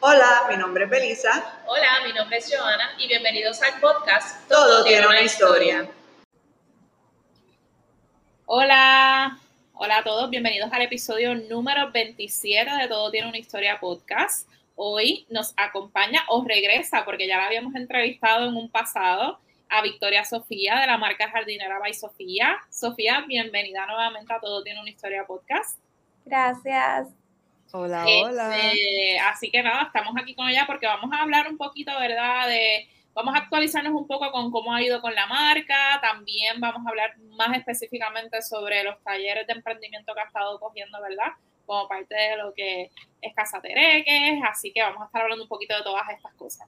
Hola, mi nombre es Belisa. Hola, mi nombre es Joana y bienvenidos al podcast Todo, tiene una historia. Hola, hola a todos, bienvenidos al episodio número 27 de Todo tiene una historia podcast. Hoy nos acompaña o regresa, porque ya la habíamos entrevistado en un pasado, a Victoria Sofía de la marca Jardinera by Sofía. Sofía, bienvenida nuevamente a Todo tiene una historia podcast. Gracias. Hola, Este, hola. Así que nada, estamos aquí con ella porque vamos a hablar un poquito, ¿verdad? De, vamos a actualizarnos un poco con cómo ha ido con la marca. También vamos a hablar más específicamente sobre los talleres de emprendimiento que ha estado cogiendo, ¿verdad? Como parte de lo que es Casa Tereques. Así que vamos a estar hablando un poquito de todas estas cosas.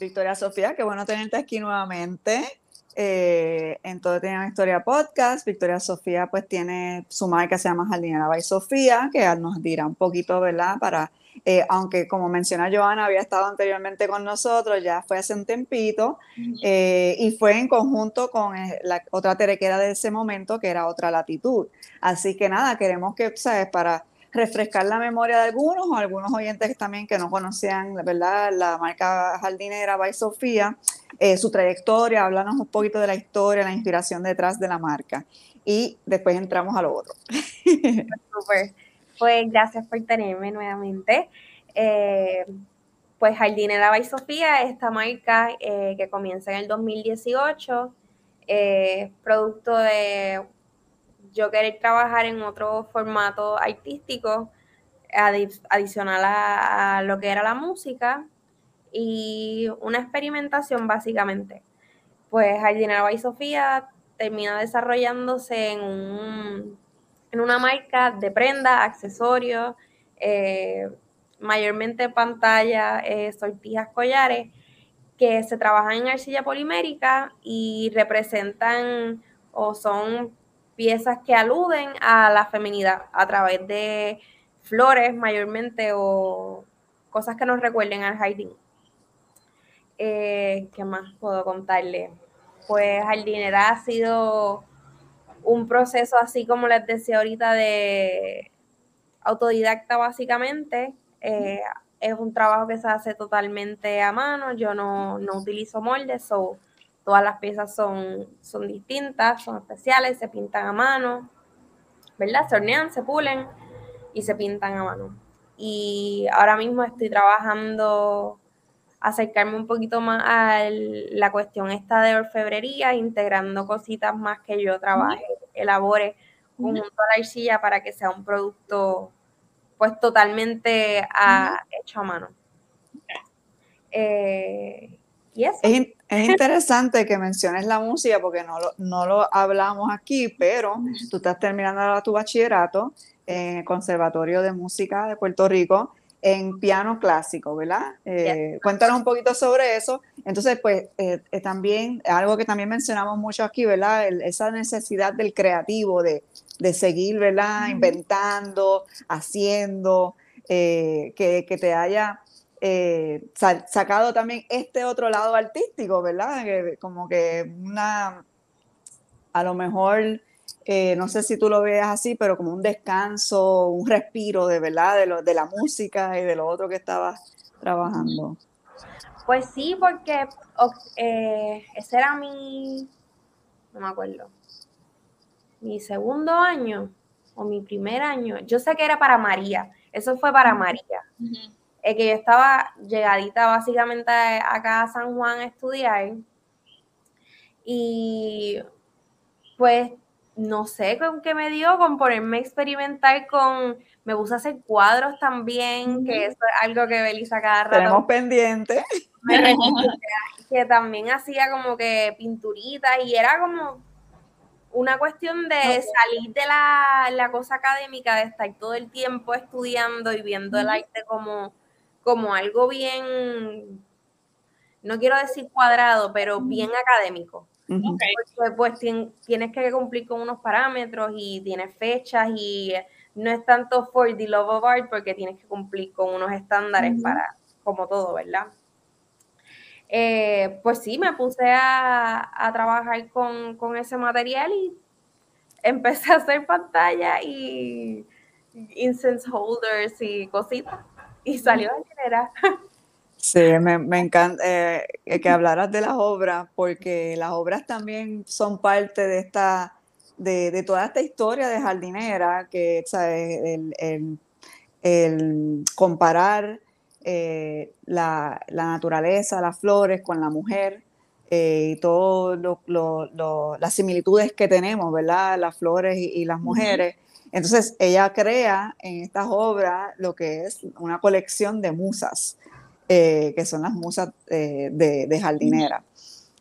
Victoria Sofía, qué bueno tenerte aquí nuevamente. Eh, en Todo Tiene una Historia Podcast. Victoria Sofía pues tiene su marca que se llama Jardinera by Sofía, que nos dirá un poquito, ¿verdad? Para, eh, aunque como menciona Joana, había estado anteriormente con nosotros, ya fue hace un tempito, eh, y fue en conjunto con eh, la otra terequera de ese momento, que era otra latitud. Así que nada, queremos que, ¿sabes? Para refrescar la memoria de algunos o algunos oyentes también que no conocían, ¿verdad? La marca Jardinera by Sofía, eh, su trayectoria, háblanos un poquito de la historia, la inspiración detrás de la marca. Y después entramos a lo otro. Súper. Pues gracias por tenerme nuevamente. Eh, pues Jardinera by Sofía, esta marca eh, que comienza en el 2018, eh, producto de yo querer trabajar en otro formato artístico adi- adicional a, lo que era la música y una experimentación básicamente. Pues Jardinera by Sofía termina desarrollándose en, un, en una marca de prenda, accesorios, eh, mayormente pantalla, eh, sortijas, collares, que se trabajan en arcilla polimérica y representan o son piezas que aluden a la feminidad a través de flores mayormente o cosas que nos recuerden al jardín. Eh, ¿Qué más puedo contarle? Pues jardinera ha sido un proceso así como les decía ahorita de autodidacta básicamente. Eh, es un trabajo que se hace totalmente a mano. Yo no, no utilizo moldes, so, todas las piezas son, son distintas, son especiales, se pintan a mano, ¿verdad? Se hornean, se pulen y se pintan a mano. Y ahora mismo estoy trabajando acercarme un poquito más a la cuestión esta de orfebrería, integrando cositas más que yo trabaje, elabore junto a la arcilla para que sea un producto pues totalmente a, hecho a mano. Eh, y eso. Es, es interesante que menciones la música porque no lo, no lo hablamos aquí, pero tú estás terminando ahora tu bachillerato en el Conservatorio de Música de Puerto Rico en piano clásico, ¿verdad? Eh, Cuéntanos un poquito sobre eso. Entonces, pues eh, eh, también, algo que también mencionamos mucho aquí, ¿verdad? El- esa necesidad del creativo, de, de seguir, ¿verdad? Inventando, haciendo, que, que te haya eh, sa- sacado también este otro lado artístico, ¿verdad? Que como que una, a lo mejor, eh, no sé si tú lo veas así, pero como un descanso, un respiro de verdad, de, lo, de la música y de lo otro que estabas trabajando. Pues sí, porque eh, ese era mi, no me acuerdo, mi segundo año o mi primer año. Yo sé que era para María, eso fue para María. Eh, que yo estaba llegadita básicamente acá a San Juan a estudiar y pues no sé con qué me dio, con ponerme a experimentar con, me puse a hacer cuadros también, que eso es algo que Belisa cada rato Tenemos pendiente. me que también hacía como que pinturitas y era como una cuestión de salir de la, la cosa académica, de estar todo el tiempo estudiando y viendo el arte como, como algo bien, no quiero decir cuadrado, pero bien académico. Ujú. Ok. Porque pues tien- tienes que cumplir con unos parámetros y tienes fechas y no es tanto for the love of art porque tienes que cumplir con unos estándares para, como todo, ¿verdad? Eh, pues sí, me puse a, a trabajar con, con ese material y empecé a hacer pantalla y incense holders y cositas. Y salió jardinera. Sí, me, me encanta eh, que hablaras de las obras, porque las obras también son parte de esta, de, de toda esta historia de jardinera, que ¿sabes? El, el, el comparar eh, la, la, naturaleza, las flores con la mujer eh, y todas las similitudes que tenemos, ¿verdad? Las flores y, y las mujeres. Entonces, ella crea en estas obras lo que es una colección de musas, eh, que son las musas eh, de, de, jardinera.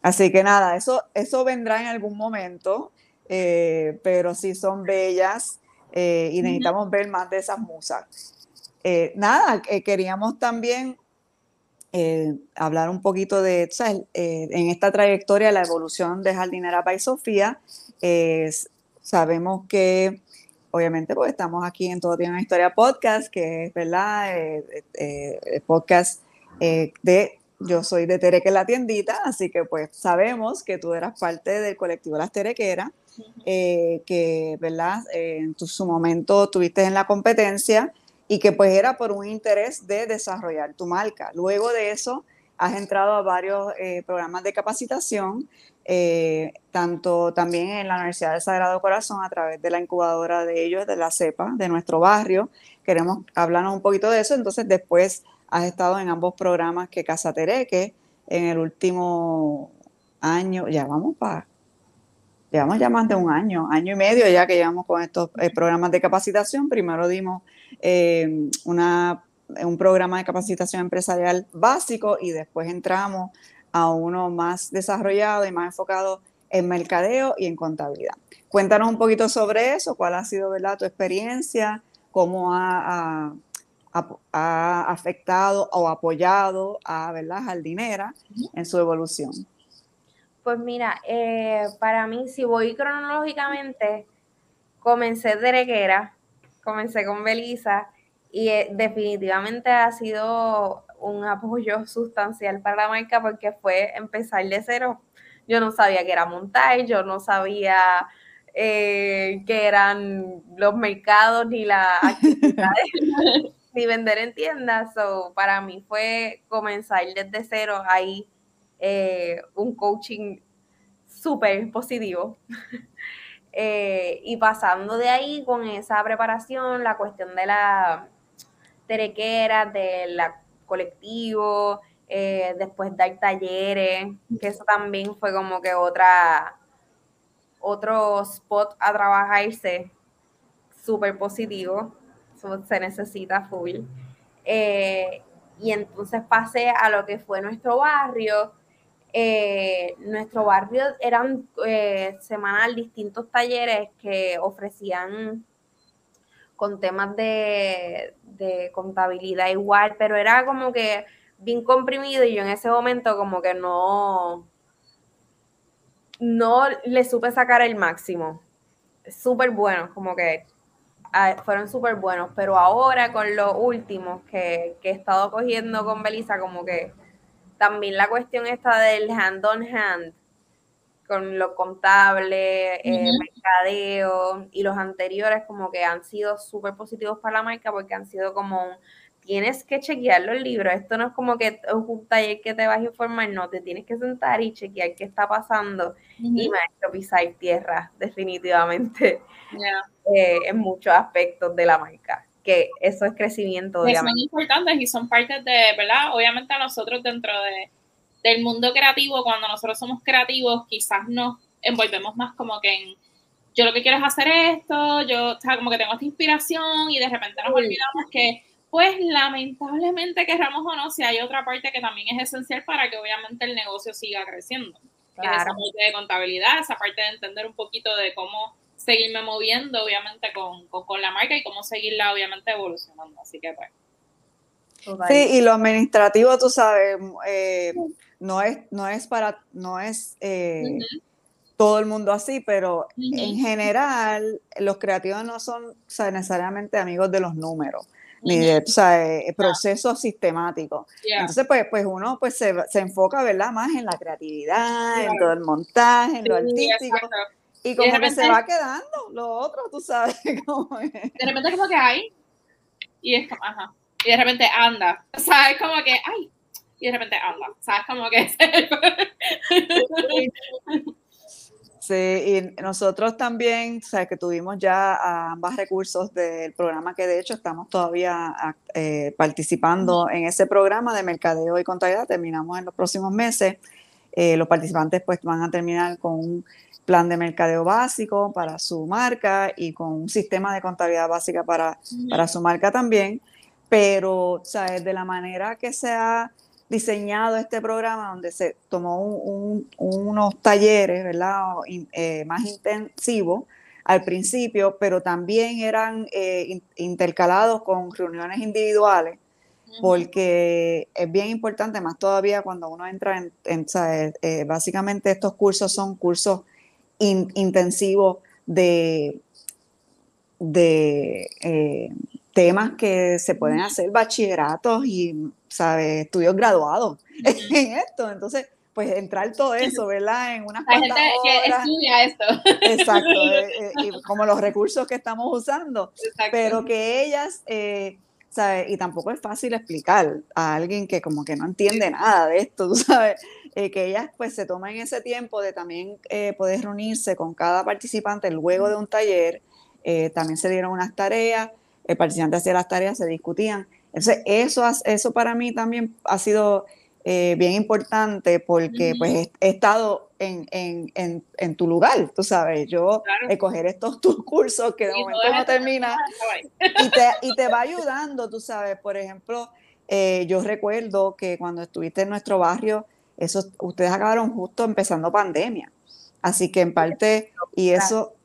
Así que nada, eso, eso vendrá en algún momento, eh, pero sí son bellas y necesitamos ver más de esas musas. Nada, queríamos también hablar un poquito de, ¿sabes? en esta trayectoria, la evolución de Jardinera by Sofía. sabemos que obviamente, porque estamos aquí en Todo Tiene una Historia Podcast, que es, ¿verdad? Eh, eh, podcast eh, de Yo soy de Tereque la tiendita, así que pues sabemos que tú eras parte del colectivo Las Terequeras, que, ¿verdad? en tu, su momento estuviste en la competencia y que pues era por un interés de desarrollar tu marca. Luego de eso, has entrado a varios programas de capacitación eh, tanto también en la Universidad del Sagrado Corazón a través de la incubadora de ellos, de la CEPA, de nuestro barrio. Queremos hablarnos un poquito de eso. Entonces, después has estado en ambos programas que Casa Tereque en el último año, ya vamos para, llevamos ya más de un año, año y medio ya que llevamos con estos eh, programas de capacitación. Primero dimos eh, una, un programa de capacitación empresarial básico y después entramos a uno más desarrollado y más enfocado en mercadeo y en contabilidad. Cuéntanos un poquito sobre eso, cuál ha sido ¿verdad? tu experiencia, cómo ha, afectado o apoyado a ¿verdad? Jardinera en su evolución. Pues mira, eh, para mí, si voy cronológicamente, comencé de Reguera, comencé con Belisa y eh, definitivamente ha sido un apoyo sustancial para la marca porque fue empezar de cero. Yo no sabía que era montar, yo no sabía eh, qué eran los mercados ni las actividades, ni vender en tiendas. So, para mí fue comenzar desde cero ahí eh, un coaching súper positivo. Eh, y pasando de ahí con esa preparación, la cuestión de la terequera, de la colectivo, eh, después dar talleres, que eso también fue como que otra, otro spot a trabajarse súper positivo, se necesita full. Eh, y entonces pasé a lo que fue nuestro barrio. Eh, nuestro barrio eran semanal distintos talleres que ofrecían con temas de, contabilidad igual, pero era como que bien comprimido y yo en ese momento como que no, no le supe sacar el máximo. Súper buenos, como que ah, fueron súper buenos, pero ahora con los últimos que, que, he estado cogiendo con Belisa, como que también la cuestión está del hand on hand, con lo contable, eh, mercadeo y los anteriores como que han sido súper positivos para la marca porque han sido como tienes que chequear los libros, esto no es como que es un taller que te vas a informar, no, te tienes que sentar y chequear qué está pasando y maestro pisar tierra, definitivamente, eh, en muchos aspectos de la marca que eso es crecimiento. Son importantes y son partes de, ¿verdad? Obviamente a nosotros dentro de del mundo creativo, cuando nosotros somos creativos, quizás nos envolvemos más como que en yo lo que quiero es hacer esto, yo, o sea, como que tengo esta inspiración y de repente nos olvidamos que, pues lamentablemente, querramos o no, si hay otra parte que también es esencial para que obviamente el negocio siga creciendo. Claro. esa parte de contabilidad, esa parte de entender un poquito de cómo seguirme moviendo, obviamente, con, con, con la marca y cómo seguirla, obviamente, evolucionando. Así que, pues. Sí, y lo administrativo, tú sabes, eh, no es, no es para, no es eh, todo el mundo así, pero en general los creativos no son necesariamente amigos de los números, ni de o sea, eh, procesos sistemáticos. Entonces, pues, pues uno pues se, se, enfoca, ¿verdad? Más en la creatividad, en todo el montaje, en lo artístico. Y como repente, que se va quedando lo otro, tú sabes cómo es. De repente como que hay, y es como, ajá y de repente anda, ¿sabes? Como que, ay, y de repente anda, ¿sabes? Como que... Sí, y nosotros también, sabes que tuvimos ya ambas recursos del programa que de hecho estamos todavía eh, participando en ese programa de mercadeo y contabilidad, terminamos en los próximos meses. Eh, los participantes pues van a terminar con un plan de mercadeo básico para su marca y con un sistema de contabilidad básica para, para su marca también, pero sabes, de la manera que se ha diseñado este programa donde se tomó unos talleres, ¿verdad? Eh, más intensivos al principio, pero también eran eh, intercalados con reuniones individuales, porque es bien importante, más todavía cuando uno entra en, eh, básicamente estos cursos son cursos intensivos de, de temas que se pueden hacer bachilleratos y, ¿sabes? Estudios graduados en esto. Entonces, pues entrar todo eso, ¿verdad? En unas La gente que estudia esto. Exacto, eh, eh, y como los recursos que estamos usando, pero que ellas, eh, ¿sabes? Y tampoco es fácil explicar a alguien que como que no entiende nada de esto, sabes, que ellas pues se tomen ese tiempo de también poder reunirse con cada participante luego de un taller, también se dieron unas tareas, el participante hacía las tareas, se discutían. Entonces, eso, eso para mí también ha sido eh, bien importante porque pues he, estado en, en, en, tu lugar, tú sabes, yo escoger estos tus cursos que de momento no termina y te, y te va ayudando, tú sabes, por ejemplo, eh, yo recuerdo que cuando estuviste en nuestro barrio, eso, ustedes acabaron justo empezando pandemia, así que en parte, y eso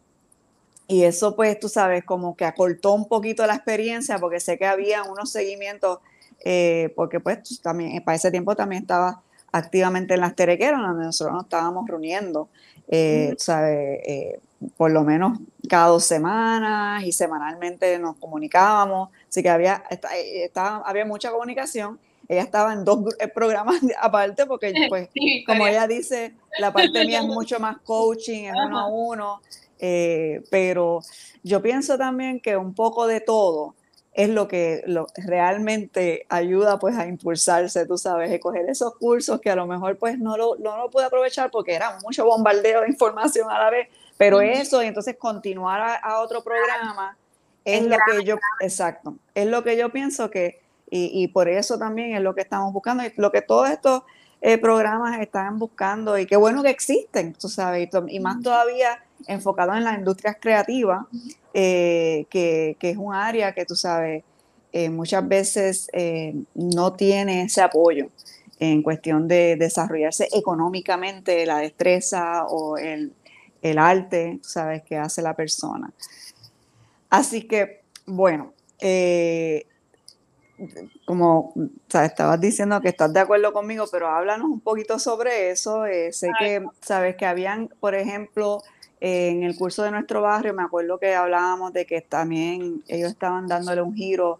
y eso, pues, tú sabes, como que acortó un poquito la experiencia, porque sé que había unos seguimientos, eh, porque pues también, para ese tiempo también estaba activamente en las terequeras, donde nosotros nos estábamos reuniendo, eh, ¿sabes? Eh, por lo menos cada dos semanas y semanalmente nos comunicábamos, así que había, estaba, había mucha comunicación. Ella estaba en dos programas aparte porque, pues, como ella dice, la parte mía es mucho más coaching, es uno a uno, eh, pero yo pienso también que un poco de todo es lo que lo, realmente ayuda pues a impulsarse, tú sabes, escoger esos cursos que a lo mejor pues no lo, no lo pude aprovechar porque era mucho bombardeo de información a la vez, pero eso y entonces continuar a, otro programa es lo que yo, exacto, es lo que yo pienso que, y, y, por eso también es lo que estamos buscando, y lo que todos estos eh, programas están buscando, y qué bueno que existen, tú sabes, y más todavía enfocado en las industrias creativas, eh, que, es un área que tú sabes, eh, muchas veces eh, no tiene ese apoyo en cuestión de desarrollarse económicamente la destreza o el, arte, sabes, que hace la persona. Así que, bueno, como estabas diciendo que estás de acuerdo conmigo, pero háblanos un poquito sobre eso. sé que sabes que habían, por ejemplo, en el curso de nuestro barrio me acuerdo que hablábamos de que también ellos estaban dándole un giro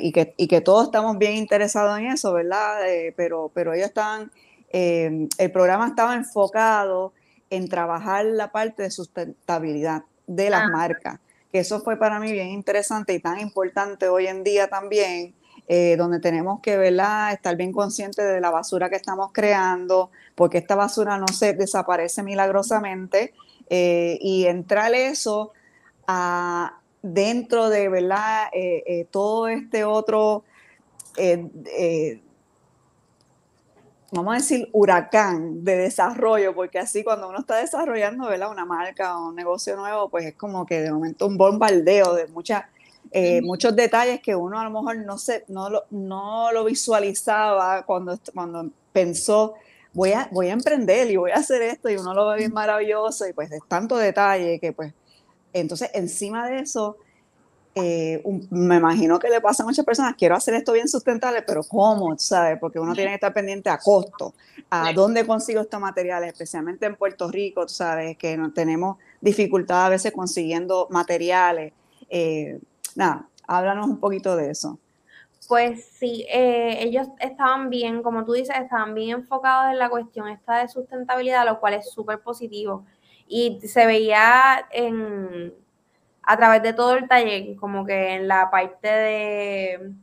y, que, y que todos estamos bien interesados en eso, ¿verdad? Eh, pero, pero ellos estaban, eh, el programa estaba enfocado en trabajar la parte de sustentabilidad de las ah. marcas, que eso fue para mí bien interesante y tan importante hoy en día también, eh, donde tenemos que ¿verdad? estar bien conscientes de la basura que estamos creando, porque esta basura no se desaparece milagrosamente, eh, y entrar eso a, dentro de ¿verdad? Eh, eh, todo este otro, vamos a decir, huracán de desarrollo, porque así cuando uno está desarrollando ¿verdad? una marca o un negocio nuevo, pues es como que de momento un bombardeo de muchas... muchos detalles que uno a lo mejor no, se, no, lo, no lo visualizaba cuando, cuando pensó voy a, voy a emprender y voy a hacer esto y uno lo ve bien maravilloso y pues es tanto detalle que pues, entonces encima de eso, eh, me imagino que le pasa a muchas personas, quiero hacer esto bien sustentable, pero ¿cómo? ¿Sabes? Porque uno tiene que estar pendiente a costo, a dónde consigo estos materiales, especialmente en Puerto Rico, tú sabes, que no, tenemos dificultad a veces consiguiendo materiales. Eh, nada, háblanos un poquito de eso. Pues sí, eh, ellos estaban bien, como tú dices, estaban bien enfocados en la cuestión esta de sustentabilidad, lo cual es súper positivo. Y se veía a través de todo el taller, como que en la parte de,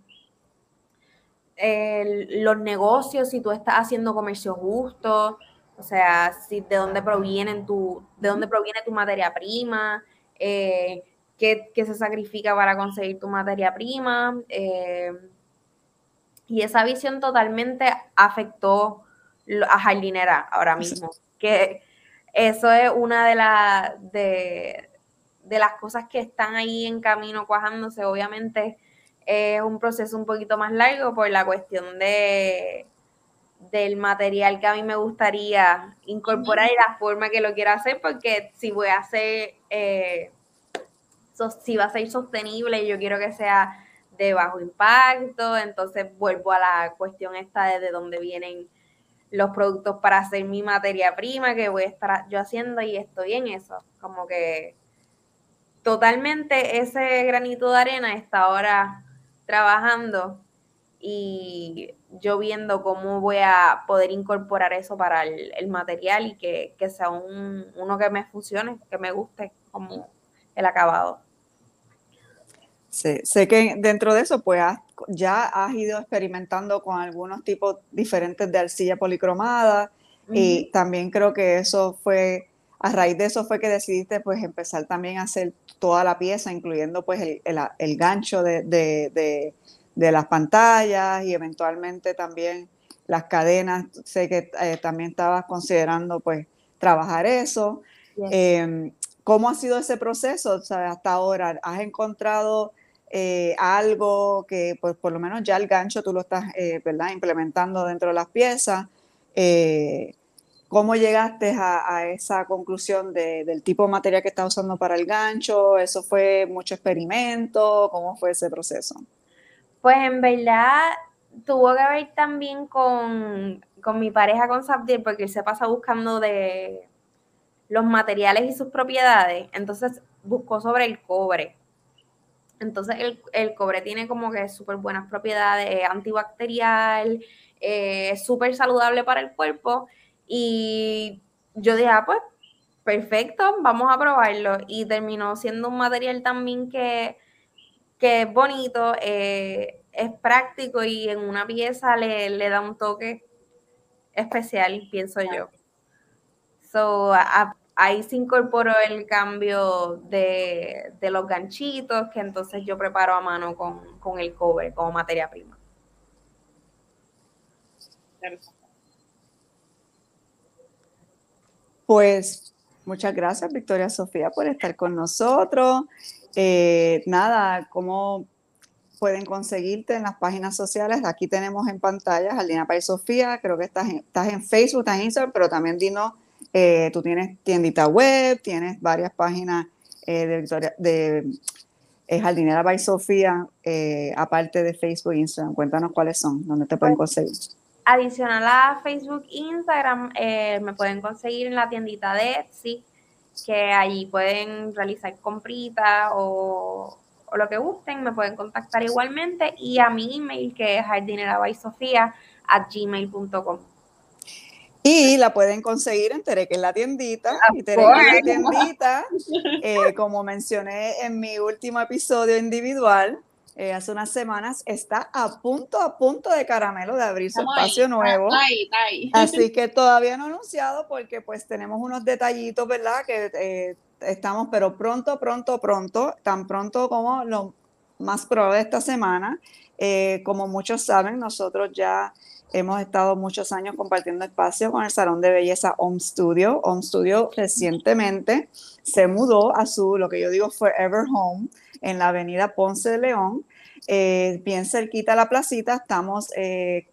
los negocios, si tú estás haciendo comercio justo, o sea, si de dónde provienen tu, de dónde proviene tu materia prima, eh, qué, se sacrifica para conseguir tu materia prima. Eh, y esa visión totalmente afectó a jardinera ahora mismo. Que eso es una de, las de, de las cosas que están ahí en camino cuajándose. Obviamente es un proceso un poquito más largo por la cuestión de del material que a mí me gustaría incorporar y la forma que lo quiero hacer, porque si voy a hacer, eh, si va a ser sostenible, yo quiero que sea de bajo impacto, entonces vuelvo a la cuestión esta de, de dónde vienen los productos para hacer mi materia prima que voy a estar yo haciendo y estoy en eso, como que totalmente ese granito de arena está ahora trabajando y yo viendo cómo voy a poder incorporar eso para el, material y que, sea un, uno que me funcione, que me guste como el acabado. Sí, sé que dentro de eso, pues ya has ido experimentando con algunos tipos diferentes de arcilla policromada y también creo que eso fue, a raíz de eso fue que decidiste pues empezar también a hacer toda la pieza, incluyendo pues el, gancho de de las pantallas y eventualmente también las cadenas. Sé que eh, también estabas considerando pues trabajar eso. Em, ¿Cómo ha sido ese proceso hasta ahora? ¿Has encontrado eh, algo que pues por lo menos ya el gancho tú lo estás eh, ¿verdad? implementando dentro de las piezas? ¿Cómo llegaste a, esa conclusión del tipo de material que estás usando para el gancho? ¿Eso fue mucho experimento? ¿Cómo fue ese proceso? Pues en verdad tuvo que ver también con, mi pareja, con Sabdiel, porque él se pasa buscando de los materiales y sus propiedades. Entonces buscó sobre el cobre. Entonces el, cobre tiene como que súper buenas propiedades, antibacterial, eh, súper saludable para el cuerpo. Y yo dije, ah, pues perfecto, vamos a probarlo. Y terminó siendo un material también que que es bonito, eh, es práctico y en una pieza le, da un toque especial, pienso yo. So, ahí se incorporó el cambio de, los ganchitos, que entonces yo preparo a mano con, el cobre como materia prima. Pues muchas gracias, Victoria Sofía, por estar con nosotros. Eh, nada, ¿cómo pueden conseguirte en las páginas sociales? Aquí tenemos en pantalla Jardina Pay Sofía, creo que estás en, estás en Facebook, estás en Instagram, pero también dinos, eh, tú tienes tiendita web, tienes varias páginas eh, de, Victoria, de Jardinera by Sofía, aparte de Facebook e Instagram. Cuéntanos cuáles son, dónde te pueden pues, conseguir. Adicional a Facebook e Instagram, me pueden conseguir en la tiendita de Etsy que allí pueden realizar compritas o, lo que gusten, me pueden contactar igualmente y a mi email que es jardinerabaisofía at gmail.com. Y la pueden conseguir en Tereque en la tiendita. Y Tereque en la tiendita, eh, como mencioné en mi último episodio individual, eh, hace unas semanas, está a punto, a punto de caramelo de abrir su espacio nuevo. Así que todavía no anunciado porque pues tenemos unos detallitos, ¿verdad? Que eh, estamos, pero pronto, pronto, pronto, tan pronto como lo más probable esta semana. Eh, como muchos saben, nosotros ya hemos estado muchos años compartiendo espacio con el Salón de Belleza Home Studio. Home Studio recientemente se mudó a su, lo que yo digo, Forever Home en la avenida Ponce de León, eh, bien cerquita a la placita, estamos eh,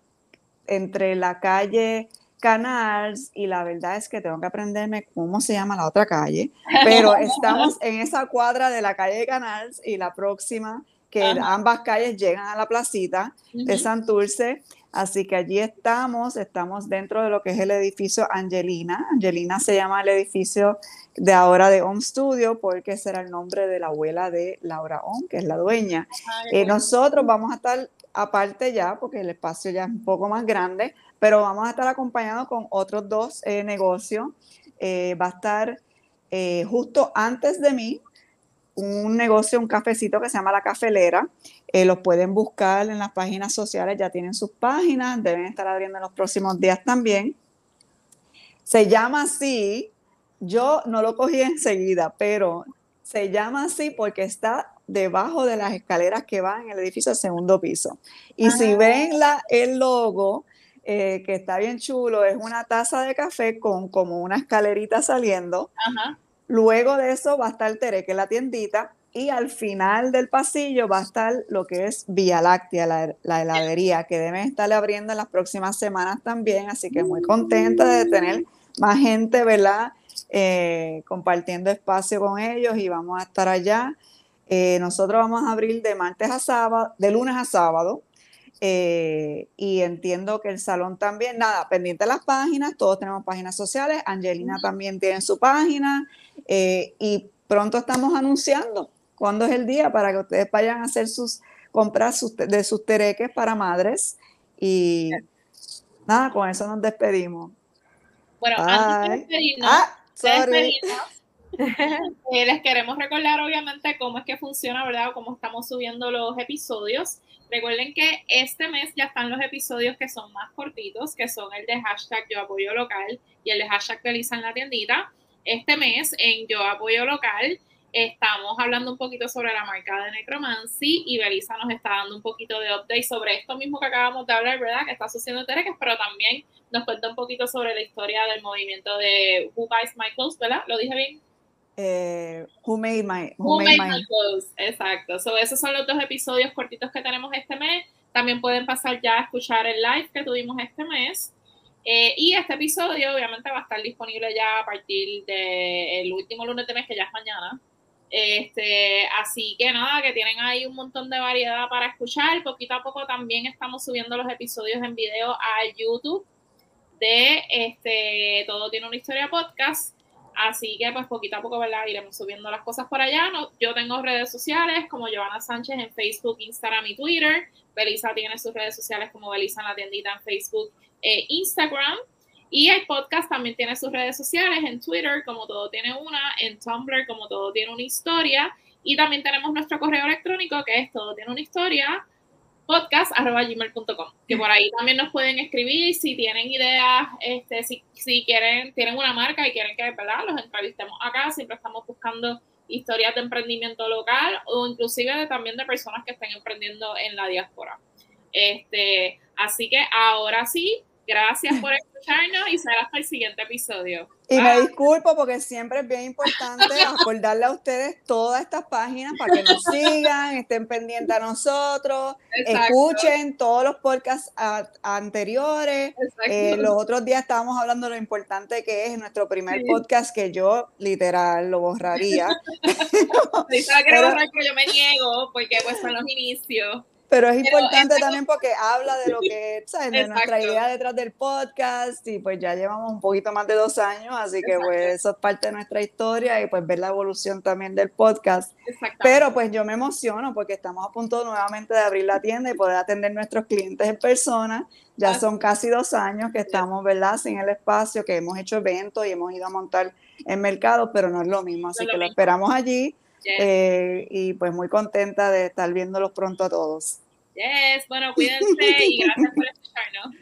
entre la calle Canals y la verdad es que tengo que aprenderme cómo se llama la otra calle, pero estamos en esa cuadra de la calle Canals y la próxima, que ambas calles llegan a la placita de Santurce. Así que allí estamos, estamos dentro de lo que es el edificio Angelina. Angelina se llama el edificio de ahora de Home Studio porque será el nombre de la abuela de Laura Home, que es la dueña. Eh, nosotros vamos a estar aparte ya, porque el espacio ya es un poco más grande, pero vamos a estar acompañados con otros dos eh, negocios. Eh, va a estar justo antes de mí, un negocio, un cafecito que se llama La Cafelera. Eh, los pueden buscar en las páginas sociales, ya tienen sus páginas, deben estar abriendo en los próximos días también. Se llama así, yo no lo cogí enseguida, pero se llama así porque está debajo de las escaleras que van en el edificio al segundo piso. Y si ven la, el logo, eh, que está bien chulo, es una taza de café con como una escalerita saliendo. Luego de eso va a estar Tere, que es la tiendita, y al final del pasillo va a estar lo que es Vía Láctea, la, heladería, que deben estar abriendo en las próximas semanas también, así que muy contenta de tener más gente, ¿verdad? Eh, compartiendo espacio con ellos y vamos a estar allá. Eh, nosotros vamos a abrir de martes a sábado, de lunes a sábado, eh, y entiendo que el salón también, nada, pendiente de las páginas, todos tenemos páginas sociales, Angelina también tiene su página eh, y pronto estamos anunciando cuándo es el día para que ustedes vayan a hacer sus compras de sus tereques para madres y nada, con eso nos despedimos. Bueno, antes de despedirnos, ah, eh, les queremos recordar obviamente cómo es que funciona, ¿verdad? cómo estamos subiendo los episodios. Recuerden que este mes ya están los episodios que son más cortitos, que son el de hashtag Yo Apoyo Local y el de hashtag Belisa en la tiendita. Este mes en Yo Apoyo Local estamos hablando un poquito sobre la marca de Necromancy y Belisa nos está dando un poquito de update sobre esto mismo que acabamos de hablar, ¿verdad? Que está sucediendo Tereques, pero también nos cuenta un poquito sobre la historia del movimiento de Who Buys My Clothes, ¿verdad? ¿Lo dije bien? Eh, who Made My, who made my... Clothes. Exacto. So, esos son los dos episodios cortitos que tenemos este mes. También pueden pasar ya a escuchar el live que tuvimos este mes. Eh, y este episodio obviamente va a estar disponible ya a partir del último lunes de mes, que ya es mañana. Este, así que nada, que tienen ahí un montón de variedad para escuchar. Poquito a poco también estamos subiendo los episodios en video a YouTube de este Todo tiene una historia podcast. Así que pues poquito a poco, ¿verdad? Iremos subiendo las cosas por allá. No, yo tengo redes sociales como Giovanna Sánchez en Facebook, Instagram y Twitter. Belisa tiene sus redes sociales como Belisa en la tiendita en Facebook e Instagram. Y el podcast también tiene sus redes sociales en Twitter como todo tiene una, en Tumblr como todo tiene una historia. Y también tenemos nuestro correo electrónico que es todo tiene una historia podcast.gmail.com, que por ahí también nos pueden escribir si tienen ideas, este, si, si quieren, tienen una marca y quieren que ¿verdad? los entrevistemos acá, siempre estamos buscando historias de emprendimiento local o inclusive también de personas que estén emprendiendo en la diáspora. Este, así que ahora sí, Gracias por escucharnos y será hasta el siguiente episodio. Y me disculpo porque siempre es bien importante acordarle a ustedes todas estas páginas para que nos sigan, estén pendientes a nosotros, escuchen todos los podcasts anteriores. Eh, los otros días estábamos hablando de lo importante que es nuestro primer podcast que yo literal lo borraría. que yo me niego porque pues son los inicios. Pero es importante también porque habla de lo que, ¿sabes? De nuestra idea detrás del podcast y pues ya llevamos un poquito más de dos años, así que pues eso es parte de nuestra historia y pues ver la evolución también del podcast. Pero pues yo me emociono porque estamos a punto nuevamente de abrir la tienda y poder atender nuestros clientes en persona. Ya son casi dos años que estamos, ¿verdad? Sin el espacio, que hemos hecho eventos y hemos ido a montar en mercado, pero no es lo mismo, así que lo esperamos allí. Eh, y pues muy contenta de estar viéndolos pronto a todos. Yes, bueno, cuídense y gracias por escucharnos.